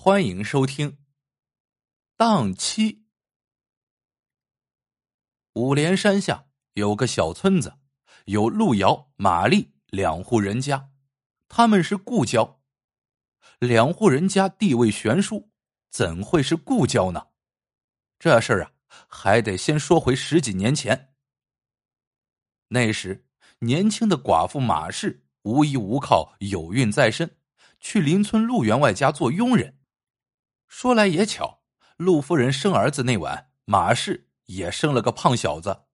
欢迎收听。档期。五莲山下有个小村子，有路遥、马丽两户人家，他们是故交。两户人家地位悬殊，怎会是故交呢？这事儿啊，还得先说回十几年前。那时，年轻的寡妇马氏无依无靠，有孕在身，去邻村陆员外家做佣人。说来也巧，陆夫人生儿子那晚，马氏也生了个胖小子。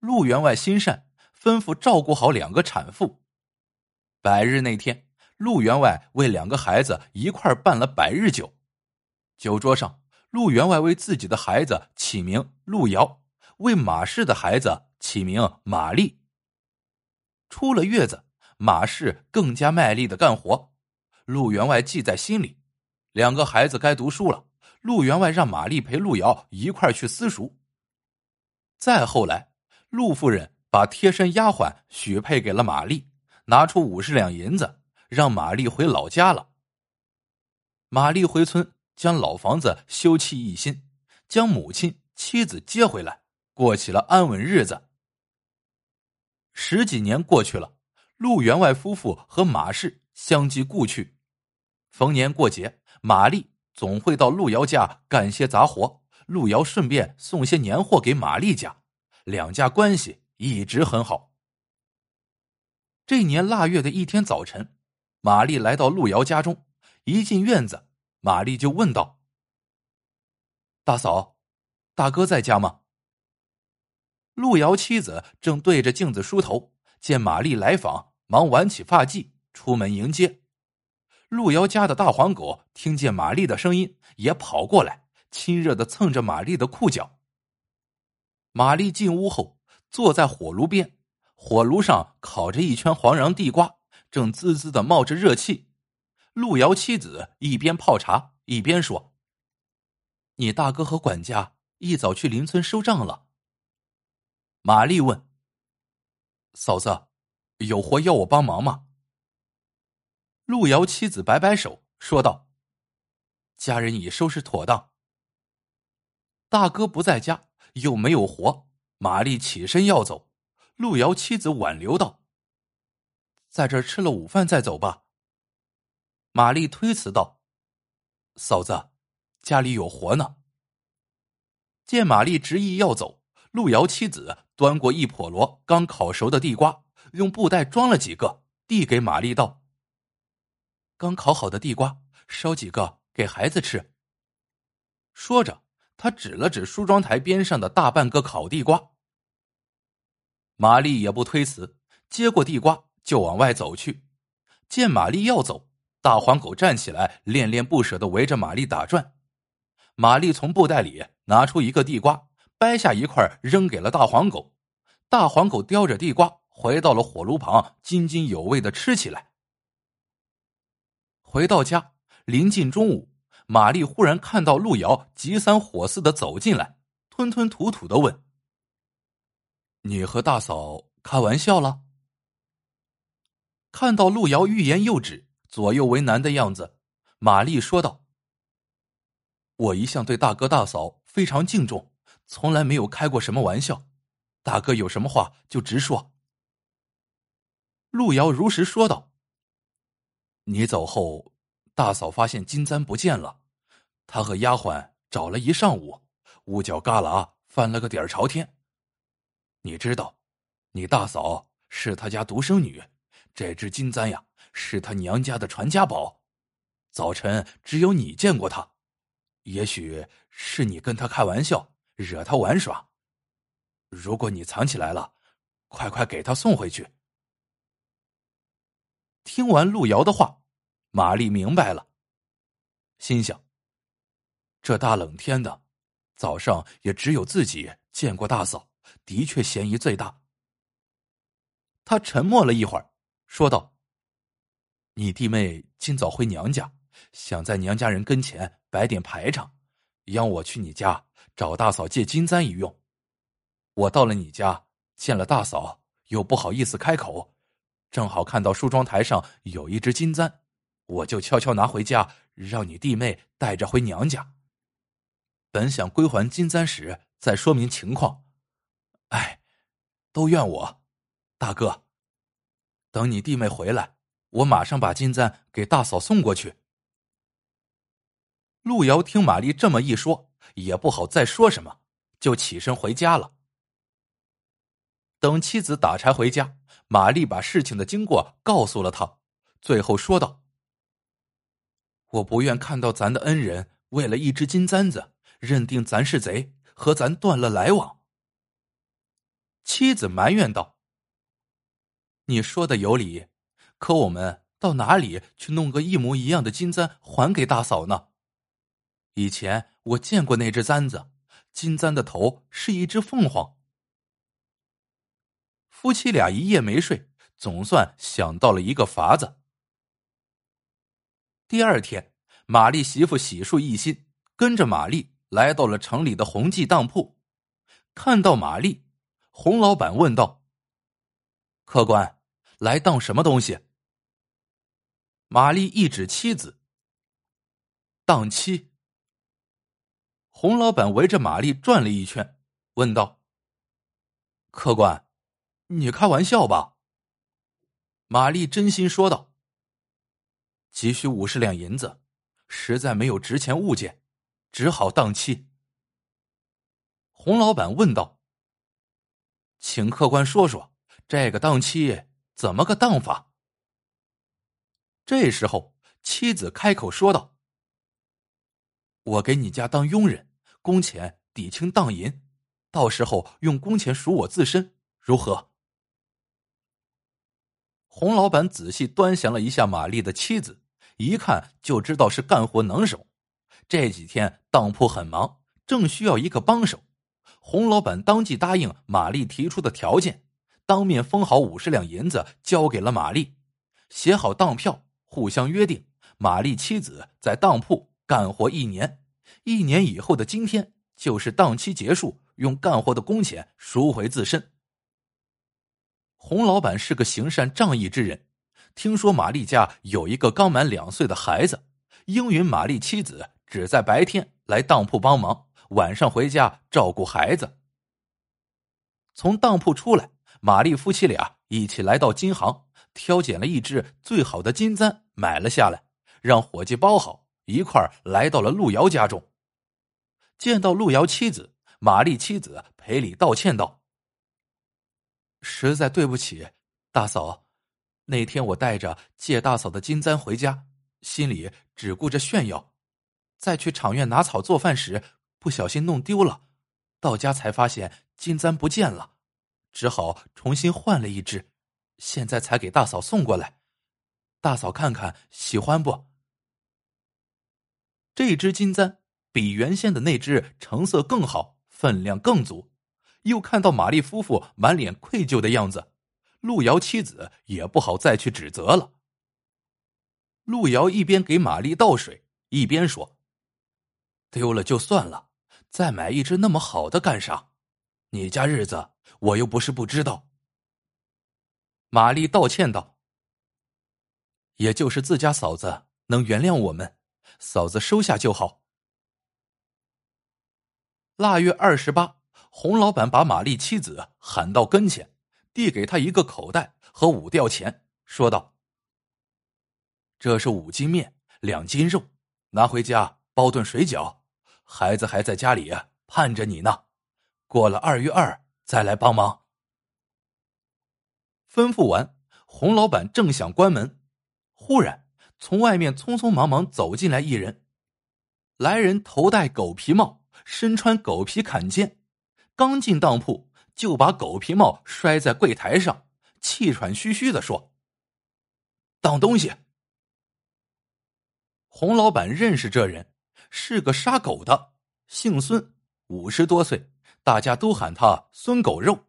陆员外心善，吩咐照顾好两个产妇。百日那天，陆员外为两个孩子一块办了百日酒。酒桌上，陆员外为自己的孩子起名陆瑶，为马氏的孩子起名马丽。出了月子，马氏更加卖力的干活，陆员外记在心里。两个孩子该读书了，陆员外让玛丽陪陆瑶一块去私塾。再后来，陆夫人把贴身丫鬟许配给了玛丽，拿出五十两银子，让玛丽回老家了。玛丽回村，将老房子修葺一新，将母亲、妻子接回来，过起了安稳日子。十几年过去了，陆员外夫妇和马氏相继故去，逢年过节。玛丽总会到陆遥家干些杂活，陆遥顺便送些年货给玛丽家，两家关系一直很好。这年腊月的一天早晨，玛丽来到陆遥家中，一进院子，玛丽就问道：“大嫂，大哥在家吗？”陆遥妻子正对着镜子梳头，见玛丽来访，忙挽起发髻出门迎接。陆遥家的大黄狗听见玛丽的声音，也跑过来，亲热的蹭着玛丽的裤脚。玛丽进屋后，坐在火炉边，火炉上烤着一圈黄瓤地瓜，正滋滋的冒着热气。陆遥妻子一边泡茶，一边说：“你大哥和管家一早去邻村收账了。”玛丽问：“嫂子，有活要我帮忙吗？”路遥妻子摆摆手，说道：“家人已收拾妥当。大哥不在家，又没有活。”玛丽起身要走，路遥妻子挽留道：“在这吃了午饭再走吧。”玛丽推辞道：“嫂子，家里有活呢。”见玛丽执意要走，路遥妻子端过一笸箩刚烤熟的地瓜，用布袋装了几个，递给玛丽道。刚烤好的地瓜，烧几个给孩子吃。说着，他指了指梳妆台边上的大半个烤地瓜。玛丽也不推辞，接过地瓜就往外走去。见玛丽要走，大黄狗站起来，恋恋不舍的围着玛丽打转。玛丽从布袋里拿出一个地瓜，掰下一块扔给了大黄狗。大黄狗叼着地瓜回到了火炉旁，津津有味的吃起来。回到家，临近中午，玛丽忽然看到路遥急三火四的走进来，吞吞吐吐的问：“你和大嫂开玩笑了？”看到路遥欲言又止、左右为难的样子，玛丽说道：“我一向对大哥大嫂非常敬重，从来没有开过什么玩笑。大哥有什么话就直说。”路遥如实说道。你走后，大嫂发现金簪不见了，她和丫鬟找了一上午，屋角旮旯翻了个底儿朝天。你知道，你大嫂是他家独生女，这只金簪呀是她娘家的传家宝。早晨只有你见过她，也许是你跟她开玩笑，惹她玩耍。如果你藏起来了，快快给她送回去。听完陆遥的话，玛丽明白了，心想：这大冷天的，早上也只有自己见过大嫂，的确嫌疑最大。他沉默了一会儿，说道：“你弟妹今早回娘家，想在娘家人跟前摆点排场，邀我去你家找大嫂借金簪一用。我到了你家，见了大嫂，又不好意思开口。”正好看到梳妆台上有一只金簪，我就悄悄拿回家，让你弟妹带着回娘家。本想归还金簪时再说明情况，哎，都怨我，大哥。等你弟妹回来，我马上把金簪给大嫂送过去。陆遥听玛丽这么一说，也不好再说什么，就起身回家了。等妻子打柴回家，玛丽把事情的经过告诉了他，最后说道：“我不愿看到咱的恩人为了一只金簪子，认定咱是贼，和咱断了来往。”妻子埋怨道：“你说的有理，可我们到哪里去弄个一模一样的金簪还给大嫂呢？”以前我见过那只簪子，金簪的头是一只凤凰。夫妻俩一夜没睡，总算想到了一个法子。第二天，玛丽媳妇洗漱一新，跟着玛丽来到了城里的红记当铺。看到玛丽，洪老板问道：“客官，来当什么东西？”玛丽一指妻子：“当妻。”洪老板围着玛丽转了一圈，问道：“客官，你开玩笑吧？”玛丽真心说道：“急需五十两银子，实在没有值钱物件，只好当期。”洪老板问道：“请客官说说，这个当期怎么个当法？”这时候，妻子开口说道。我给你家当佣人，工钱抵清当银，到时候用工钱赎我自身，如何？洪老板仔细端详了一下玛丽的妻子，一看就知道是干活能手。这几天当铺很忙，正需要一个帮手。洪老板当即答应玛丽提出的条件，当面封好五十两银子交给了玛丽，写好当票，互相约定，玛丽妻子在当铺。干活一年，一年以后的今天就是档期结束，用干活的工钱赎回自身。洪老板是个行善仗义之人，听说玛丽家有一个刚满两岁的孩子，应允玛丽妻子只在白天来当铺帮忙，晚上回家照顾孩子。从当铺出来，玛丽夫妻俩一起来到金行，挑拣了一只最好的金簪，买了下来，让伙计包好。一块儿来到了陆遥家中，见到陆遥妻子玛丽，妻子赔礼道歉道：“实在对不起，大嫂，那天我带着借大嫂的金簪回家，心里只顾着炫耀，在去场院拿草做饭时不小心弄丢了，到家才发现金簪不见了，只好重新换了一只，现在才给大嫂送过来，大嫂看看喜欢不？”这只金簪比原先的那只成色更好，分量更足。又看到玛丽夫妇满脸愧疚的样子，陆瑶妻子也不好再去指责了。陆瑶一边给玛丽倒水，一边说：“丢了就算了，再买一只那么好的干啥？你家日子我又不是不知道。”玛丽道歉道：“也就是自家嫂子能原谅我们。”嫂子收下就好。腊月二十八，洪老板把玛丽妻子喊到跟前，递给他一个口袋和五吊钱，说道：“这是五斤面，两斤肉，拿回家包顿水饺。孩子还在家里盼着你呢，过了二月二再来帮忙。”吩咐完，洪老板正想关门，忽然。从外面匆匆忙忙走进来一人，来人头戴狗皮帽，身穿狗皮坎肩，刚进当铺就把狗皮帽摔在柜台上，气喘吁吁的说：“当东西！”洪老板认识这人，是个杀狗的，姓孙，五十多岁，大家都喊他孙狗肉。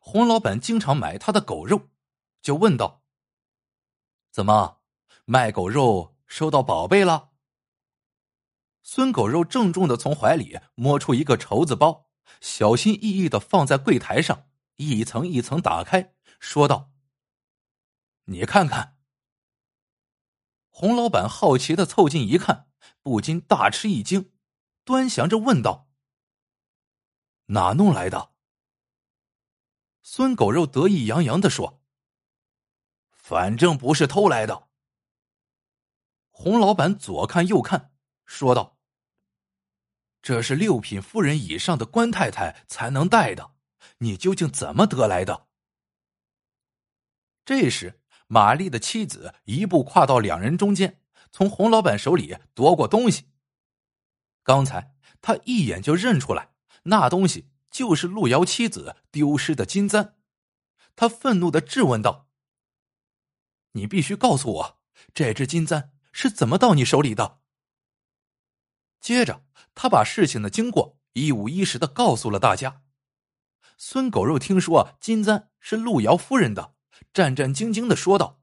洪老板经常买他的狗肉，就问道：“怎么？”卖狗肉收到宝贝了。孙狗肉郑重的从怀里摸出一个绸子包，小心翼翼的放在柜台上，一层一层打开，说道：“你看看。”洪老板好奇的凑近一看，不禁大吃一惊，端详着问道：“哪弄来的？”孙狗肉得意洋洋的说：“反正不是偷来的。”洪老板左看右看，说道：“这是六品夫人以上的官太太才能戴的，你究竟怎么得来的？”这时，玛丽的妻子一步跨到两人中间，从洪老板手里夺过东西。刚才他一眼就认出来，那东西就是路遥妻子丢失的金簪。他愤怒的质问道：“你必须告诉我，这只金簪。”是怎么到你手里的？接着，他把事情的经过一五一十的告诉了大家。孙狗肉听说金簪是陆瑶夫人的，战战兢兢的说道：“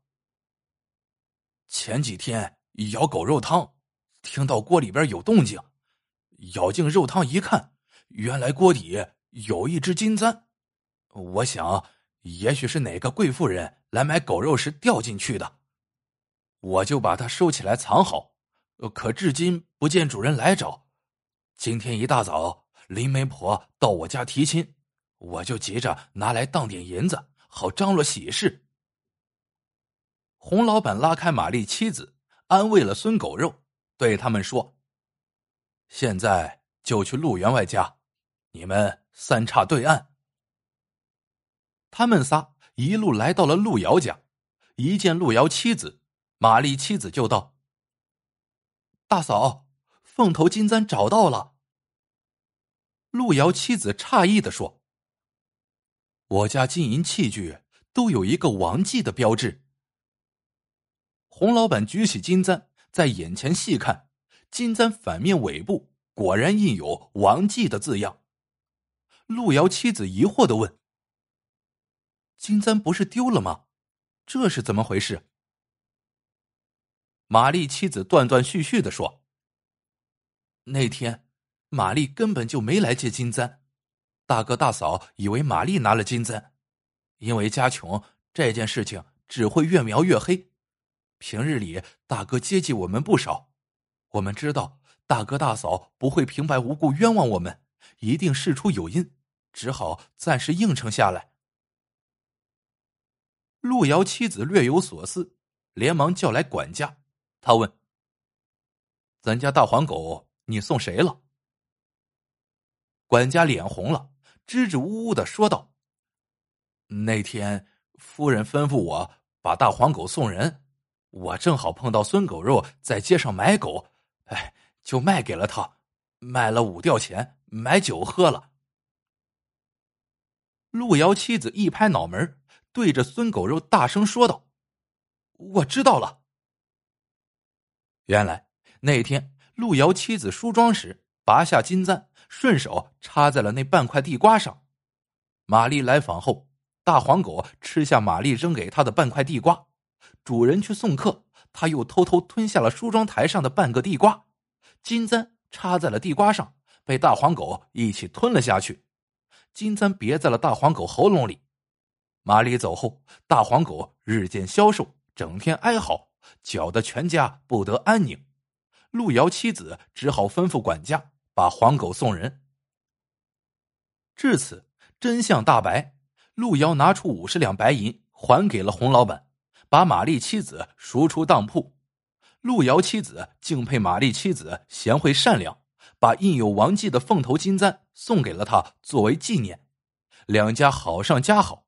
前几天舀狗肉汤，听到锅里边有动静，舀进肉汤一看，原来锅底有一只金簪。我想，也许是哪个贵妇人来买狗肉时掉进去的。”我就把它收起来藏好，可至今不见主人来找。今天一大早，林媒婆到我家提亲，我就急着拿来当点银子，好张罗喜事。洪老板拉开玛丽妻子，安慰了孙狗肉，对他们说：“现在就去陆员外家，你们三岔对岸。”他们仨一路来到了陆瑶家，一见陆瑶妻子。玛丽妻子就道：“大嫂，凤头金簪找到了。”陆瑶妻子诧异的说：“我家金银器具都有一个王记的标志。”洪老板举起金簪，在眼前细看，金簪反面尾部果然印有“王记”的字样。陆瑶妻子疑惑的问：“金簪不是丢了吗？这是怎么回事？”玛丽妻子断断续续的说：“那天，玛丽根本就没来接金簪，大哥大嫂以为玛丽拿了金簪，因为家穷，这件事情只会越描越黑。平日里，大哥接济我们不少，我们知道大哥大嫂不会平白无故冤枉我们，一定事出有因，只好暂时应承下来。”陆遥妻子略有所思，连忙叫来管家。他问：“咱家大黄狗，你送谁了？”管家脸红了，支支吾吾的说道：“那天夫人吩咐我把大黄狗送人，我正好碰到孙狗肉在街上买狗，哎，就卖给了他，卖了五吊钱，买酒喝了。”陆瑶妻子一拍脑门，对着孙狗肉大声说道：“我知道了。”原来那天陆遥妻子梳妆时拔下金簪，顺手插在了那半块地瓜上。玛丽来访后，大黄狗吃下玛丽扔给他的半块地瓜。主人去送客，他又偷偷吞下了梳妆台上的半个地瓜。金簪插在了地瓜上，被大黄狗一起吞了下去。金簪别在了大黄狗喉咙里。玛丽走后，大黄狗日渐消瘦，整天哀嚎。搅得全家不得安宁，陆遥妻子只好吩咐管家把黄狗送人。至此，真相大白，陆遥拿出五十两白银还给了洪老板，把玛丽妻子赎出当铺。陆遥妻子敬佩玛丽妻子贤惠善良，把印有王记的凤头金簪送给了他作为纪念，两家好上加好。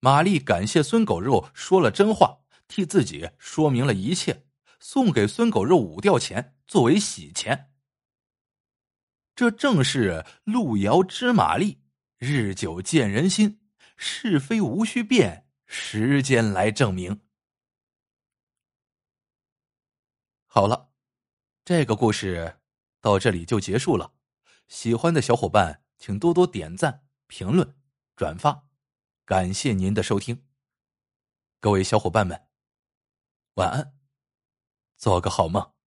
玛丽感谢孙狗肉说了真话。替自己说明了一切，送给孙狗肉五吊钱作为喜钱。这正是路遥知马力，日久见人心，是非无需辩，时间来证明。好了，这个故事到这里就结束了。喜欢的小伙伴，请多多点赞、评论、转发，感谢您的收听。各位小伙伴们。晚安，做个好梦。